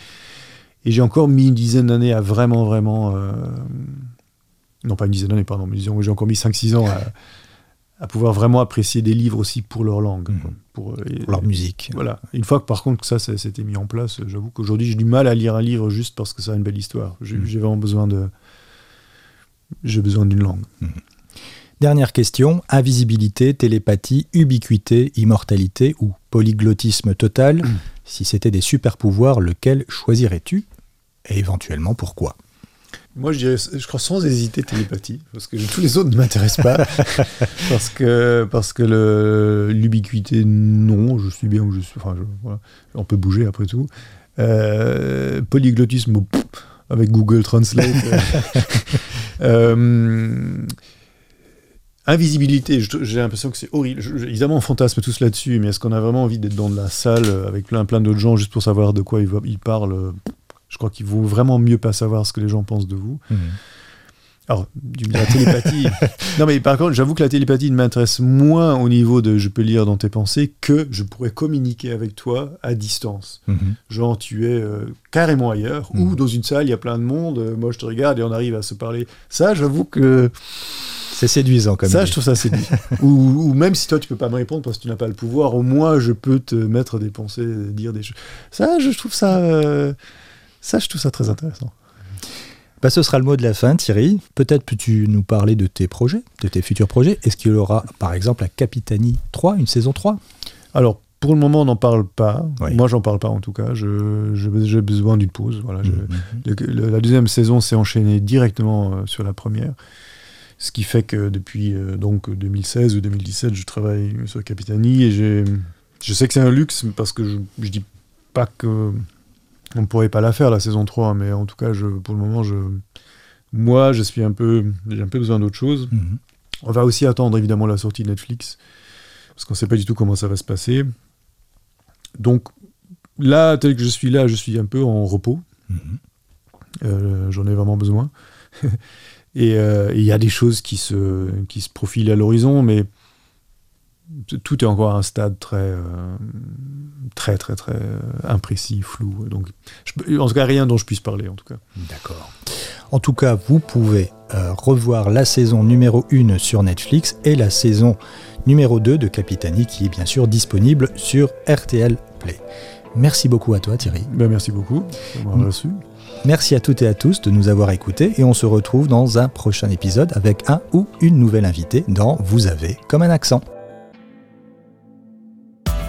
Et j'ai encore mis une dizaine d'années à vraiment, vraiment. Euh, non, pas une dizaine d'années, pardon, mais disons, j'ai encore mis 5-6 ans à à pouvoir vraiment apprécier des livres aussi pour leur langue, Mhm. pour, euh, Pour leur musique. Voilà. Une fois que par contre que ça, ça s'était mis en place, j'avoue qu'aujourd'hui j'ai du mal à lire un livre juste parce que ça a une belle histoire. J'ai Mhm. vraiment besoin de, j'ai besoin d'une langue. Dernière question, invisibilité, télépathie, ubiquité, immortalité ou polyglottisme total Si c'était des super pouvoirs, lequel choisirais-tu? Et éventuellement pourquoi? Moi, je dirais, je crois sans hésiter télépathie, parce que tous les autres ne m'intéressent pas, parce que parce que l'ubiquité, non, je suis bien où je suis. Enfin, je- voilà. on peut bouger après tout. Euh, polyglottisme, pff, avec Google Translate. euh, euh, invisibilité, j'ai l'impression que c'est horrible. Je- évidemment, on fantasme tous là-dessus, mais est-ce qu'on a vraiment envie d'être dans de la salle avec plein plein d'autres gens juste pour savoir de quoi ils, parlent euh, crois qu'il vaut vraiment mieux pas savoir ce que les gens pensent de vous. Alors, du- la télépathie. non, mais par contre, j'avoue que la télépathie m'intéresse moins au niveau de je peux lire dans tes pensées que je pourrais communiquer avec toi à distance. Mhm. Genre, tu es euh, carrément ailleurs, Mhm. ou dans une salle, il y a plein de monde, euh, moi je te regarde et on arrive à se parler. Ça, j'avoue que. C'est séduisant comme ça, idée. je trouve ça séduisant. ou, ou même si toi, tu peux pas me répondre parce que tu n'as pas le pouvoir, au moins je peux te mettre des pensées, dire des choses. Ça, je trouve ça. euh, Ça, je trouve ça très intéressant. Bah, ce sera le mot de la fin, Thierry. Peut-être peux-tu nous parler de tes projets, de tes futurs projets Est-ce qu'il y aura, par exemple, la Capitanie 3, une saison 3 Alors, pour le moment, on n'en parle pas. Oui. Moi, j'en parle pas en tout cas. Je- je- J'ai besoin d'une pause. Voilà, je- Mhm. le- le- la deuxième saison s'est enchaînée directement euh, sur la première. Ce qui fait que depuis euh, donc 2016 ou 2017, je travaille sur Capitanie et j'ai- je sais que c'est un luxe parce que je, je dis pas que on ne pourrait pas la faire la saison 3, mais en tout cas, je, pour le moment, je, moi, je suis un peu, j'ai un peu besoin d'autre chose. Mhm. On va aussi attendre évidemment la sortie de Netflix, parce qu'on ne sait pas du tout comment ça va se passer. Donc là, tel que je suis là, je suis un peu en repos. Mhm. Euh, J'en ai vraiment besoin. et euh, et il y a des choses qui se, qui se profilent à l'horizon, mais tout est encore à un stade très, euh, très, très, très euh, imprécis, flou. Donc, je en tout cas, rien dont je puisse parler, en tout cas. D'accord. En tout cas, vous pouvez euh, revoir la saison numéro 1 sur Netflix et la saison numéro 2 de Capitanie qui est bien sûr disponible sur RTL Play. Merci beaucoup à toi Thierry. Ben, merci beaucoup d'avoir reçu. Merci à toutes et à tous de nous avoir écoutés et on se retrouve dans un prochain épisode avec un ou une nouvelle invitée dans Vous avez comme un accent.